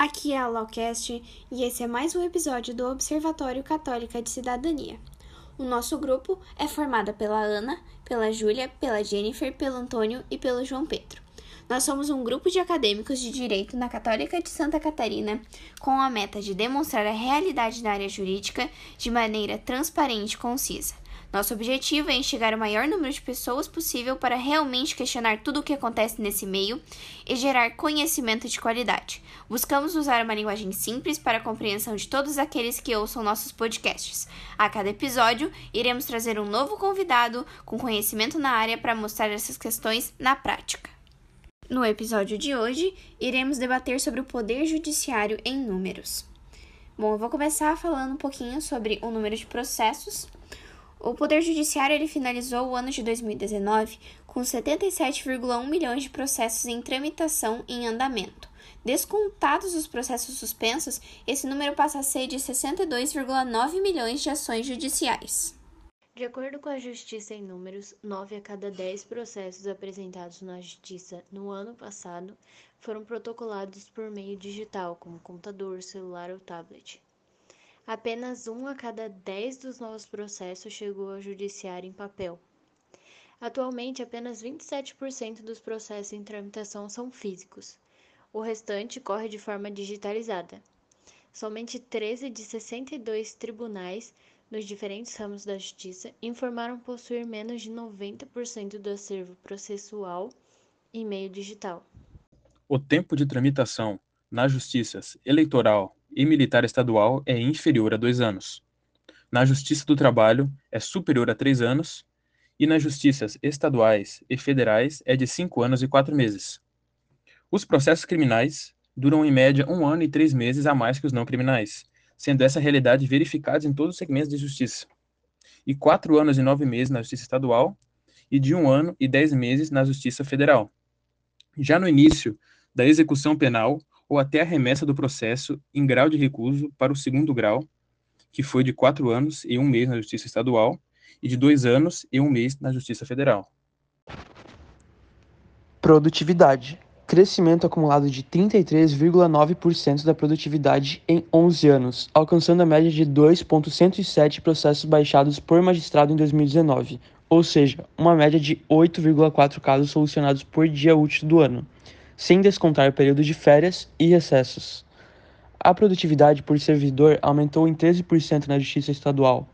Aqui é a Lawcast e esse é mais um episódio do Observatório Católica de Cidadania. O nosso grupo é formado pela Ana, pela Júlia, pela Jennifer, pelo Antônio e pelo João Pedro. Nós somos um grupo de acadêmicos de direito na Católica de Santa Catarina, com a meta de demonstrar a realidade da área jurídica de maneira transparente e concisa. Nosso objetivo é enxergar o maior número de pessoas possível para realmente questionar tudo o que acontece nesse meio e gerar conhecimento de qualidade. Buscamos usar uma linguagem simples para a compreensão de todos aqueles que ouçam nossos podcasts. A cada episódio, iremos trazer um novo convidado com conhecimento na área para mostrar essas questões na prática. No episódio de hoje, iremos debater sobre o poder judiciário em números. Bom, eu vou começar falando um pouquinho sobre o número de processos o Poder Judiciário ele finalizou o ano de 2019 com 77,1 milhões de processos em tramitação em andamento. Descontados os processos suspensos, esse número passa a ser de 62,9 milhões de ações judiciais. De acordo com a Justiça em Números, 9 a cada 10 processos apresentados na Justiça no ano passado foram protocolados por meio digital, como computador, celular ou tablet. Apenas um a cada dez dos novos processos chegou ao judiciário em papel. Atualmente, apenas 27% dos processos em tramitação são físicos. O restante corre de forma digitalizada. Somente 13 de 62 tribunais nos diferentes ramos da justiça informaram possuir menos de 90% do acervo processual em meio digital. O tempo de tramitação nas justiças eleitoral, e militar estadual é inferior a dois anos. Na Justiça do Trabalho é superior a três anos e nas justiças estaduais e federais é de cinco anos e quatro meses. Os processos criminais duram em média um ano e três meses a mais que os não criminais, sendo essa realidade verificada em todos os segmentos de justiça. E quatro anos e nove meses na Justiça Estadual e de um ano e dez meses na Justiça Federal. Já no início da execução penal, ou até a remessa do processo em grau de recuso para o segundo grau, que foi de quatro anos e um mês na Justiça Estadual e de dois anos e um mês na Justiça Federal. Produtividade. Crescimento acumulado de 33,9% da produtividade em 11 anos, alcançando a média de 2,107 processos baixados por magistrado em 2019, ou seja, uma média de 8,4 casos solucionados por dia útil do ano sem descontar períodos de férias e recessos. A produtividade por servidor aumentou em 13% na Justiça Estadual,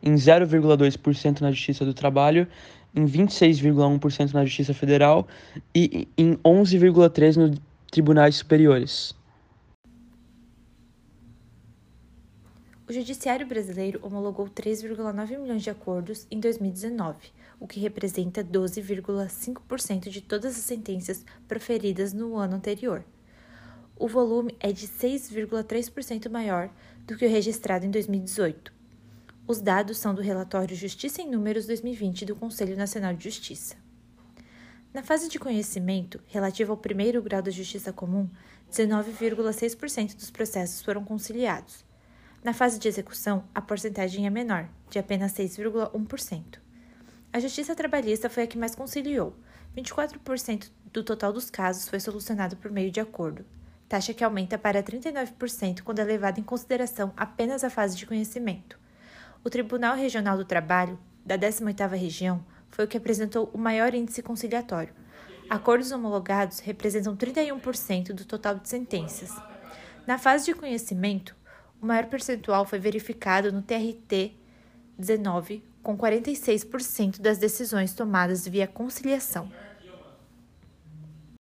em 0,2% na Justiça do Trabalho, em 26,1% na Justiça Federal e em 11,3% nos tribunais superiores. O Judiciário brasileiro homologou 3,9 milhões de acordos em 2019, o que representa 12,5% de todas as sentenças proferidas no ano anterior. O volume é de 6,3% maior do que o registrado em 2018. Os dados são do relatório Justiça em Números 2020 do Conselho Nacional de Justiça. Na fase de conhecimento, relativa ao primeiro grau da Justiça Comum, 19,6% dos processos foram conciliados. Na fase de execução, a porcentagem é menor, de apenas 6,1%. A justiça trabalhista foi a que mais conciliou. 24% do total dos casos foi solucionado por meio de acordo, taxa que aumenta para 39% quando é levada em consideração apenas a fase de conhecimento. O Tribunal Regional do Trabalho, da 18ª região, foi o que apresentou o maior índice conciliatório. Acordos homologados representam 31% do total de sentenças. Na fase de conhecimento, o maior percentual foi verificado no TRT 19, com 46% das decisões tomadas via conciliação.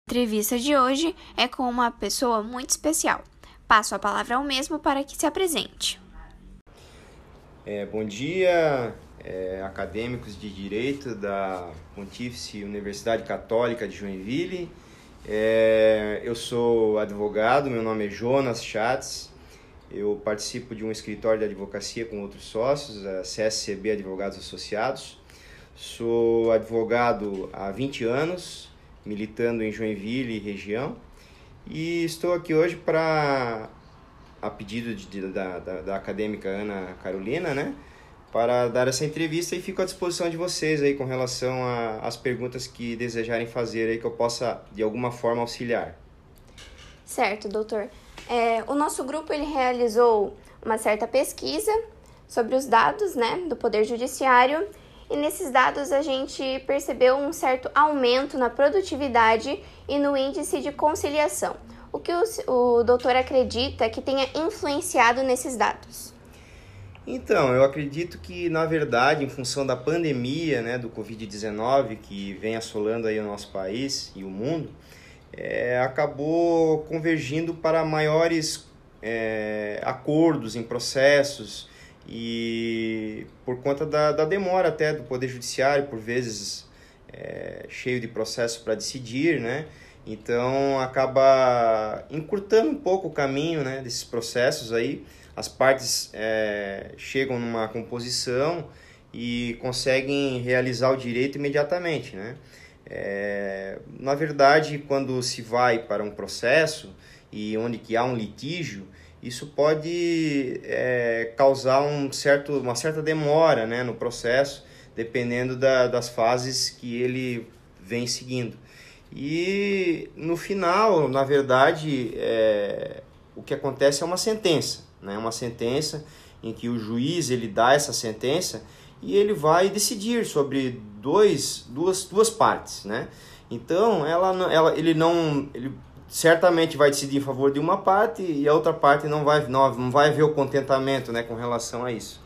A entrevista de hoje é com uma pessoa muito especial. Passo a palavra ao mesmo para que se apresente. É, bom dia, é, acadêmicos de Direito da Pontífice Universidade Católica de Joinville. É, eu sou advogado, meu nome é Jonas Schatz, eu participo de um escritório de advocacia com outros sócios, a CSCB Advogados Associados. Sou advogado há 20 anos, militando em Joinville e região. E estou aqui hoje para, a pedido de, da, da, da acadêmica Ana Carolina, né? para dar essa entrevista e fico à disposição de vocês aí com relação às perguntas que desejarem fazer aí que eu possa de alguma forma auxiliar. Certo, doutor. É, o nosso grupo ele realizou uma certa pesquisa sobre os dados né, do Poder Judiciário e nesses dados a gente percebeu um certo aumento na produtividade e no índice de conciliação. O que o, o doutor acredita que tenha influenciado nesses dados? Então, eu acredito que, na verdade, em função da pandemia né, do Covid-19 que vem assolando aí o nosso país e o mundo, é, acabou convergindo para maiores é, acordos em processos e por conta da, da demora até do Poder Judiciário, por vezes é, cheio de processo para decidir, né? Então acaba encurtando um pouco o caminho né, desses processos aí. As partes é, chegam numa composição e conseguem realizar o direito imediatamente, né? É, na verdade, quando se vai para um processo e onde que há um litígio, isso pode é, causar um certo, uma certa demora né, no processo, dependendo da, das fases que ele vem seguindo. E no final, na verdade, é, o que acontece é uma sentença, né? uma sentença em que o juiz ele dá essa sentença e ele vai decidir sobre dois, duas, duas partes, né? Então, ela, ela, ele não, ele certamente vai decidir em favor de uma parte e a outra parte não vai, não, não vai ver o contentamento, né, com relação a isso.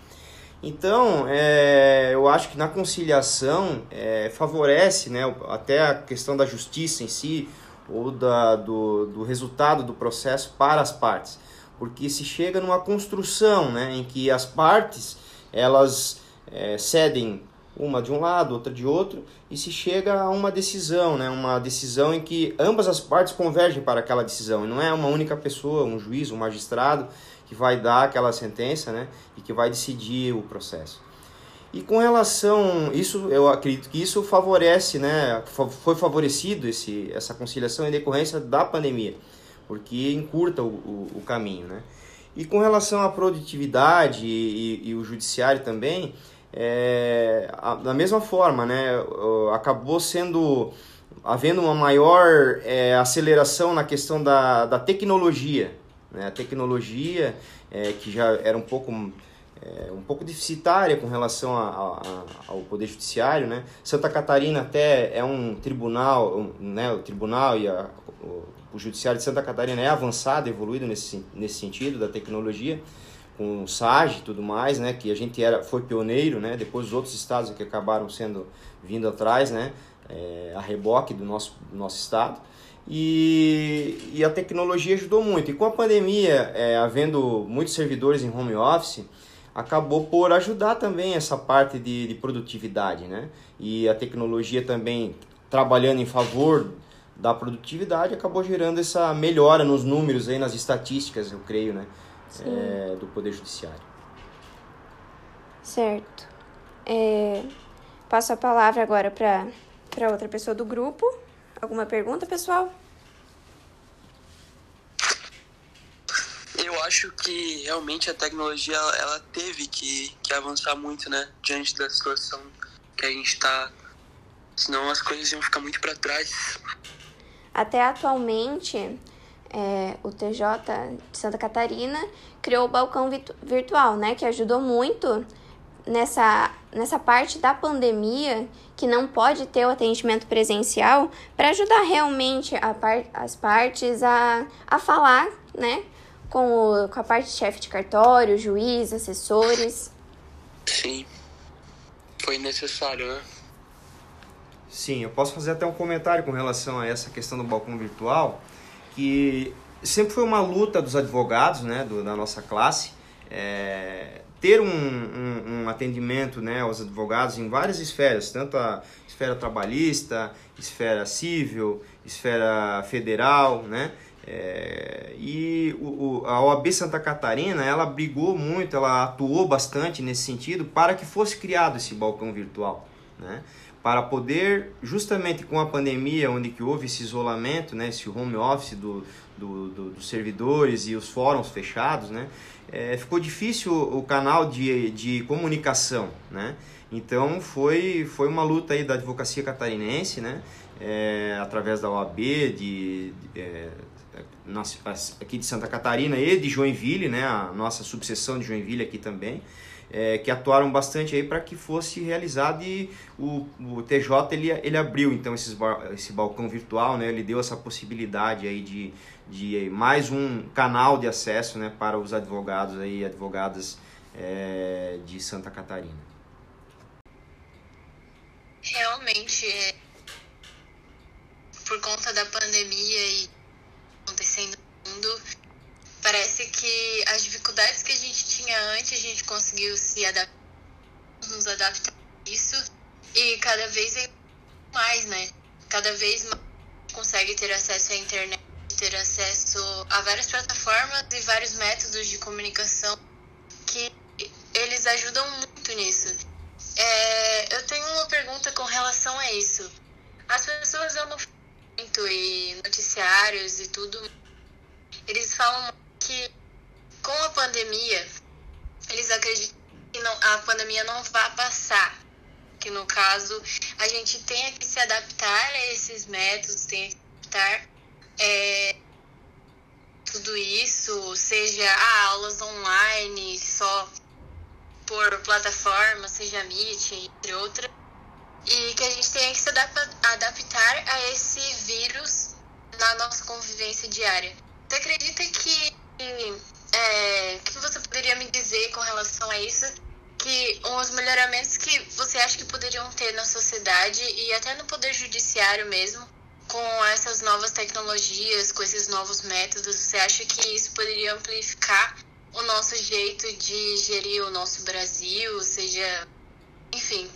Então, é, eu acho que na conciliação é, favorece, né, até a questão da justiça em si ou da, do, do resultado do processo para as partes, porque se chega numa construção, né, em que as partes elas é, cedem uma de um lado, outra de outro, e se chega a uma decisão, né? uma decisão em que ambas as partes convergem para aquela decisão, e não é uma única pessoa, um juiz, um magistrado, que vai dar aquela sentença né? e que vai decidir o processo. E com relação isso, eu acredito que isso favorece, né? foi favorecido esse, essa conciliação em decorrência da pandemia, porque encurta o, o, o caminho. Né? E com relação à produtividade e, e, e o judiciário também, é, a, da mesma forma, né, acabou sendo havendo uma maior é, aceleração na questão da, da tecnologia, né, a tecnologia é, que já era um pouco é, um pouco deficitária com relação a, a, ao poder judiciário, né? Santa Catarina até é um tribunal, né, o tribunal e a, o, o judiciário de Santa Catarina é avançado, evoluído nesse, nesse sentido da tecnologia com o SAG e tudo mais, né, que a gente era, foi pioneiro, né, depois os outros estados que acabaram sendo vindo atrás, né, é, a reboque do nosso, do nosso estado. E, e a tecnologia ajudou muito. E com a pandemia, é, havendo muitos servidores em home office, acabou por ajudar também essa parte de, de produtividade, né? E a tecnologia também trabalhando em favor da produtividade acabou gerando essa melhora nos números aí nas estatísticas, eu creio, né? É, do Poder Judiciário. Certo. É, passo a palavra agora para outra pessoa do grupo. Alguma pergunta, pessoal? Eu acho que realmente a tecnologia ela teve que, que avançar muito, né? Diante da situação que a gente está. Senão as coisas iam ficar muito para trás. Até atualmente, é, o TJ de Santa Catarina criou o balcão virtual, né, que ajudou muito nessa, nessa parte da pandemia que não pode ter o atendimento presencial para ajudar realmente a par, as partes a, a falar, né, com, o, com a parte chefe de cartório, juiz, assessores. Sim, foi necessário, né? Sim, eu posso fazer até um comentário com relação a essa questão do balcão virtual que sempre foi uma luta dos advogados, né, do, da nossa classe, é, ter um, um, um, atendimento né, aos advogados em várias esferas, tanto a esfera trabalhista, esfera civil, esfera federal, né? É, e o, o, a OAB Santa Catarina ela brigou muito, ela atuou bastante nesse sentido para que fosse criado esse balcão virtual, né? Para poder, justamente com a pandemia, onde que houve esse isolamento, né, esse home office do, do, do dos servidores e os fóruns fechados, né, é, ficou difícil o canal de, de comunicação, né, então foi, foi uma luta aí da advocacia catarinense, né, é, através da OAB, de, de é, aqui de Santa Catarina e de Joinville, né, a nossa subseção de Joinville aqui também, é, que atuaram bastante aí para que fosse realizado e o, o TJ ele, ele abriu então esses, esse balcão virtual, né, ele deu essa possibilidade aí de, de mais um canal de acesso né, para os advogados e advogadas é, de Santa Catarina. Realmente, por conta da pandemia e acontecendo no mundo, que as dificuldades que a gente tinha antes, a gente conseguiu se adaptar, nos adaptar a isso e cada vez é mais, né? Cada vez mais consegue ter acesso à internet, ter acesso a várias plataformas e vários métodos de comunicação que eles ajudam muito nisso. É, eu tenho uma pergunta com relação a isso. As pessoas andam muito e noticiários e tudo, eles falam que com a pandemia, eles acreditam que não, a pandemia não vai passar. Que no caso, a gente tenha que se adaptar a esses métodos, tenha que se adaptar é, tudo isso, seja ah, aulas online, só por plataforma, seja Meet, entre outras, e que a gente tenha que se adaptar a esse vírus na nossa convivência diária. Você acredita que é, que você poderia me dizer com relação a isso? Que os melhoramentos que você acha que poderiam ter na sociedade e até no poder judiciário mesmo, com essas novas tecnologias, com esses novos métodos, você acha que isso poderia amplificar o nosso jeito de gerir o nosso Brasil, seja, enfim,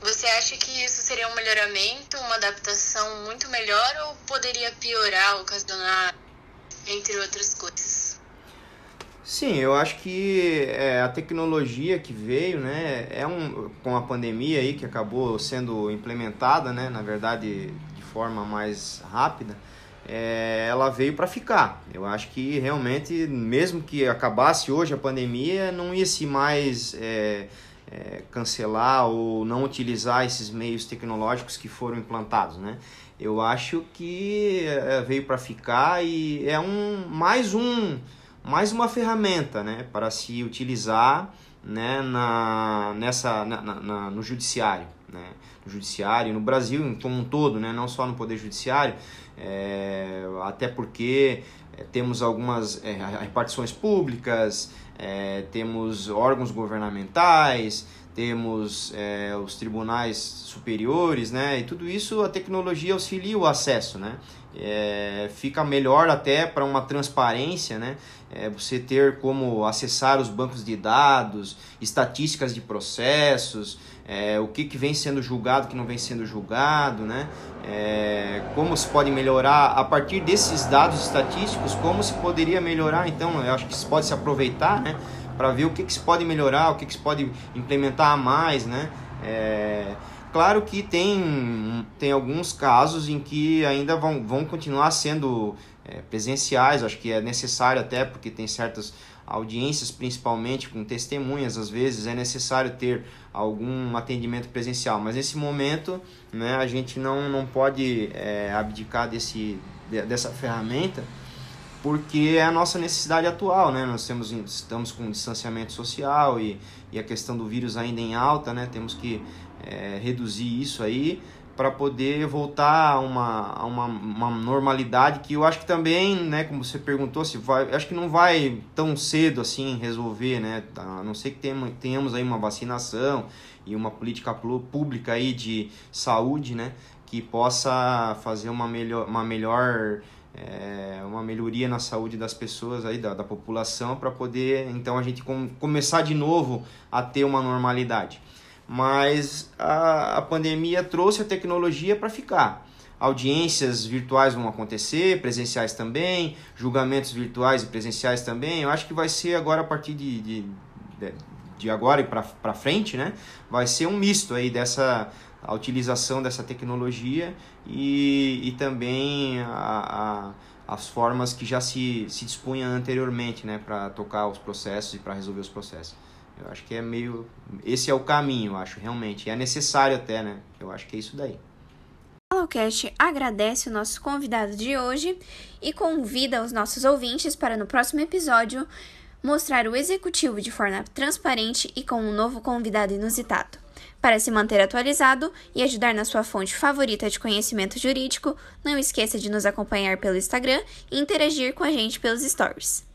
você acha que isso seria um melhoramento, uma adaptação muito melhor ou poderia piorar, ocasionar, entre outras coisas? Sim, eu acho que é, a tecnologia que veio, né, é um com a pandemia aí que acabou sendo implementada, né, na verdade de forma mais rápida, é, ela veio para ficar. Eu acho que realmente, mesmo que acabasse hoje a pandemia, não ia se mais é, é, cancelar ou não utilizar esses meios tecnológicos que foram implantados, né? Eu acho que é, veio para ficar e é um mais um mais uma ferramenta, né, para se utilizar, né, na nessa na, na, no judiciário, né? No judiciário, no Brasil como um todo, né, não só no poder judiciário, é, até porque é, temos algumas é, repartições públicas, é, temos órgãos governamentais, temos é, os tribunais superiores, né? E tudo isso a tecnologia auxilia o acesso, né? É, fica melhor até para uma transparência, né? É, você ter como acessar os bancos de dados, estatísticas de processos, o que, que vem sendo julgado, que não vem sendo julgado, né? Como se pode melhorar a partir desses dados estatísticos, como se poderia melhorar, então eu acho que se pode se aproveitar, né? Para ver o que, que se pode melhorar, o que, que se pode implementar a mais, né? É, claro que tem, tem alguns casos em que ainda vão, vão continuar sendo é, presenciais, acho que é necessário até porque tem certas audiências, principalmente com testemunhas, às vezes é necessário ter algum atendimento presencial, mas nesse momento né, a gente não, não pode é, abdicar desse, dessa ferramenta porque é a nossa necessidade atual, né? Nós temos, estamos com distanciamento social e, e a questão do vírus ainda em alta, né? Temos que é, reduzir isso aí para poder voltar a uma, a uma, uma normalidade que eu acho que também, né, como você perguntou, se vai, acho que não vai tão cedo assim resolver, né, a não ser que tenhamos aí uma vacinação e uma política pública aí de saúde, né, que possa fazer uma melhor, uma melhor é, uma melhoria na saúde das pessoas aí da, da população para poder então a gente com, começar de novo a ter uma normalidade. Mas a, a pandemia trouxe a tecnologia para ficar. Audiências virtuais vão acontecer presenciais também julgamentos virtuais e presenciais também. Eu acho que vai ser agora a partir de, de, de agora e para frente né vai ser um misto aí dessa a utilização dessa tecnologia e, e também a, a, as formas que já se, se dispunha anteriormente né, para tocar os processos e para resolver os processos. Eu acho que é meio. Esse é o caminho, eu acho, realmente. É necessário até, né? Eu acho que é isso daí. Halocast agradece o nosso convidado de hoje e convida os nossos ouvintes para no próximo episódio mostrar o executivo de forma transparente e com um novo convidado inusitado. Para se manter atualizado e ajudar na sua fonte favorita de conhecimento jurídico, não esqueça de nos acompanhar pelo Instagram e interagir com a gente pelos stories.